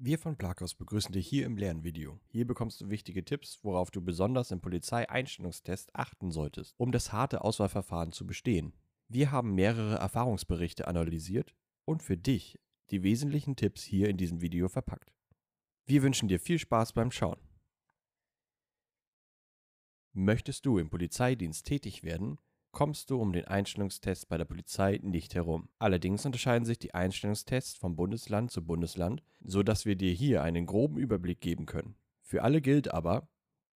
Wir von Plakos begrüßen dich hier im Lernvideo. Hier bekommst du wichtige Tipps, worauf du besonders im Polizeieinstellungstest achten solltest, um das harte Auswahlverfahren zu bestehen. Wir haben mehrere Erfahrungsberichte analysiert und für dich die wesentlichen Tipps hier in diesem Video verpackt. Wir wünschen dir viel Spaß beim Schauen. Möchtest du im Polizeidienst tätig werden, kommst du um den Einstellungstest bei der Polizei nicht herum. Allerdings unterscheiden sich die Einstellungstests von Bundesland zu Bundesland, so dass wir dir hier einen groben Überblick geben können. Für alle gilt aber,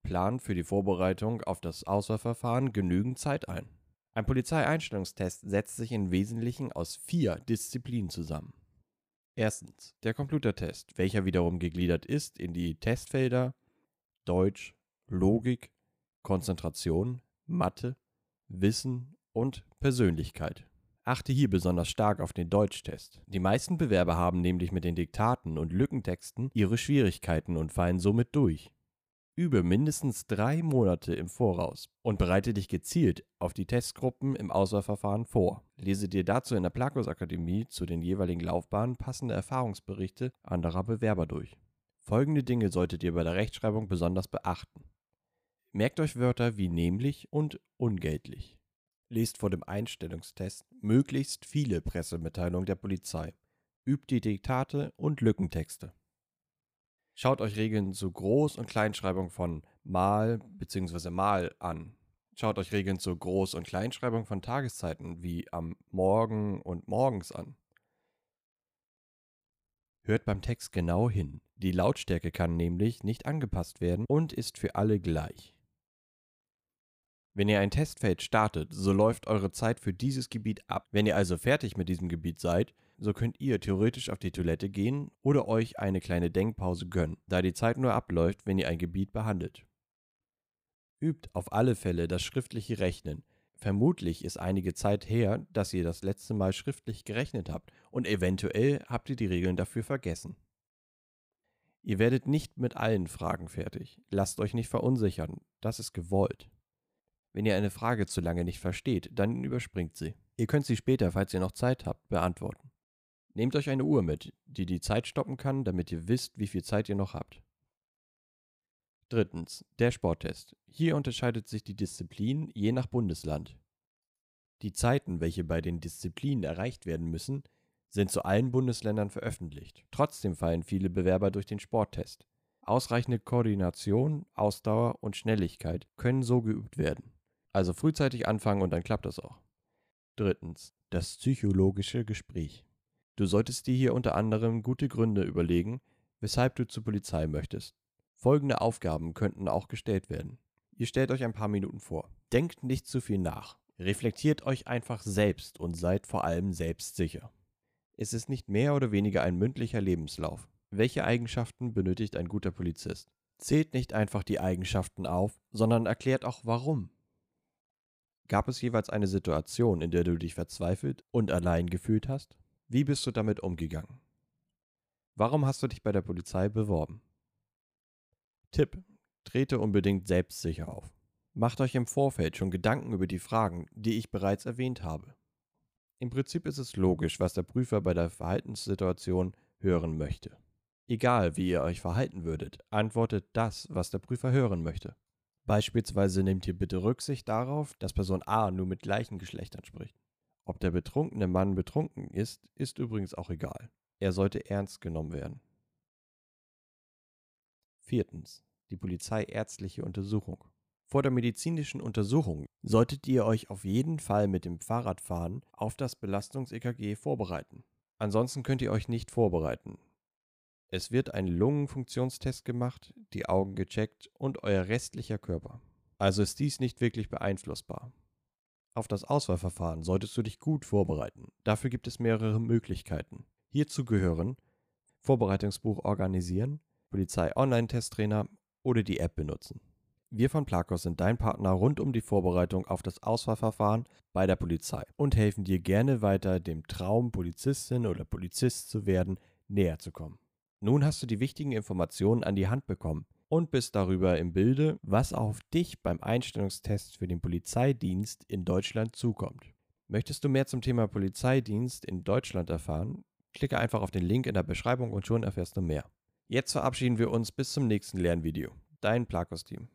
plan für die Vorbereitung auf das Auswahlverfahren genügend Zeit ein. Ein Polizeieinstellungstest setzt sich im Wesentlichen aus vier Disziplinen zusammen. Erstens der Computertest, welcher wiederum gegliedert ist in die Testfelder Deutsch, Logik, Konzentration, Mathe, Wissen und Persönlichkeit. Achte hier besonders stark auf den Deutschtest. Die meisten Bewerber haben nämlich mit den Diktaten und Lückentexten ihre Schwierigkeiten und fallen somit durch. Übe mindestens drei Monate im Voraus und bereite dich gezielt auf die Testgruppen im Auswahlverfahren vor. Lese dir dazu in der Plakos Akademie zu den jeweiligen Laufbahnen passende Erfahrungsberichte anderer Bewerber durch. Folgende Dinge solltet ihr bei der Rechtschreibung besonders beachten. Merkt euch Wörter wie nämlich und ungeltlich. Lest vor dem Einstellungstest möglichst viele Pressemitteilungen der Polizei. Übt die Diktate und Lückentexte. Schaut euch Regeln zur Groß- und Kleinschreibung von mal bzw. mal an. Schaut euch Regeln zur Groß- und Kleinschreibung von Tageszeiten wie am Morgen und morgens an. Hört beim Text genau hin. Die Lautstärke kann nämlich nicht angepasst werden und ist für alle gleich. Wenn ihr ein Testfeld startet, so läuft eure Zeit für dieses Gebiet ab. Wenn ihr also fertig mit diesem Gebiet seid, so könnt ihr theoretisch auf die Toilette gehen oder euch eine kleine Denkpause gönnen, da die Zeit nur abläuft, wenn ihr ein Gebiet behandelt. Übt auf alle Fälle das schriftliche Rechnen. Vermutlich ist einige Zeit her, dass ihr das letzte Mal schriftlich gerechnet habt und eventuell habt ihr die Regeln dafür vergessen. Ihr werdet nicht mit allen Fragen fertig. Lasst euch nicht verunsichern, das ist gewollt. Wenn ihr eine Frage zu lange nicht versteht, dann überspringt sie. Ihr könnt sie später, falls ihr noch Zeit habt, beantworten. Nehmt euch eine Uhr mit, die die Zeit stoppen kann, damit ihr wisst, wie viel Zeit ihr noch habt. Drittens, der Sporttest. Hier unterscheidet sich die Disziplin je nach Bundesland. Die Zeiten, welche bei den Disziplinen erreicht werden müssen, sind zu allen Bundesländern veröffentlicht. Trotzdem fallen viele Bewerber durch den Sporttest. Ausreichende Koordination, Ausdauer und Schnelligkeit können so geübt werden. Also frühzeitig anfangen und dann klappt das auch. Drittens, das psychologische Gespräch. Du solltest dir hier unter anderem gute Gründe überlegen, weshalb du zur Polizei möchtest. Folgende Aufgaben könnten auch gestellt werden. Ihr stellt euch ein paar Minuten vor. Denkt nicht zu viel nach. Reflektiert euch einfach selbst und seid vor allem selbstsicher. Es ist nicht mehr oder weniger ein mündlicher Lebenslauf. Welche Eigenschaften benötigt ein guter Polizist? Zählt nicht einfach die Eigenschaften auf, sondern erklärt auch warum. Gab es jeweils eine Situation, in der du dich verzweifelt und allein gefühlt hast? Wie bist du damit umgegangen? Warum hast du dich bei der Polizei beworben? Tipp: Trete unbedingt selbstsicher auf. Macht euch im Vorfeld schon Gedanken über die Fragen, die ich bereits erwähnt habe. Im Prinzip ist es logisch, was der Prüfer bei der Verhaltenssituation hören möchte. Egal, wie ihr euch verhalten würdet, antwortet das, was der Prüfer hören möchte. Beispielsweise nehmt ihr bitte Rücksicht darauf, dass Person A nur mit gleichen Geschlechtern spricht. Ob der betrunkene Mann betrunken ist, ist übrigens auch egal. Er sollte ernst genommen werden. Viertens. Die polizeiärztliche Untersuchung. Vor der medizinischen Untersuchung solltet ihr euch auf jeden Fall mit dem Fahrradfahren auf das Belastungs-EKG vorbereiten. Ansonsten könnt ihr euch nicht vorbereiten. Es wird ein Lungenfunktionstest gemacht, die Augen gecheckt und euer restlicher Körper. Also ist dies nicht wirklich beeinflussbar. Auf das Auswahlverfahren solltest du dich gut vorbereiten. Dafür gibt es mehrere Möglichkeiten. Hierzu gehören Vorbereitungsbuch organisieren, Polizei Online-Testtrainer oder die App benutzen. Wir von Plakos sind dein Partner rund um die Vorbereitung auf das Auswahlverfahren bei der Polizei und helfen dir gerne weiter, dem Traum, Polizistin oder Polizist zu werden, näher zu kommen. Nun hast du die wichtigen Informationen an die Hand bekommen und bist darüber im Bilde, was auf dich beim Einstellungstest für den Polizeidienst in Deutschland zukommt. Möchtest du mehr zum Thema Polizeidienst in Deutschland erfahren? Klicke einfach auf den Link in der Beschreibung und schon erfährst du mehr. Jetzt verabschieden wir uns bis zum nächsten Lernvideo. Dein Plakos-Team.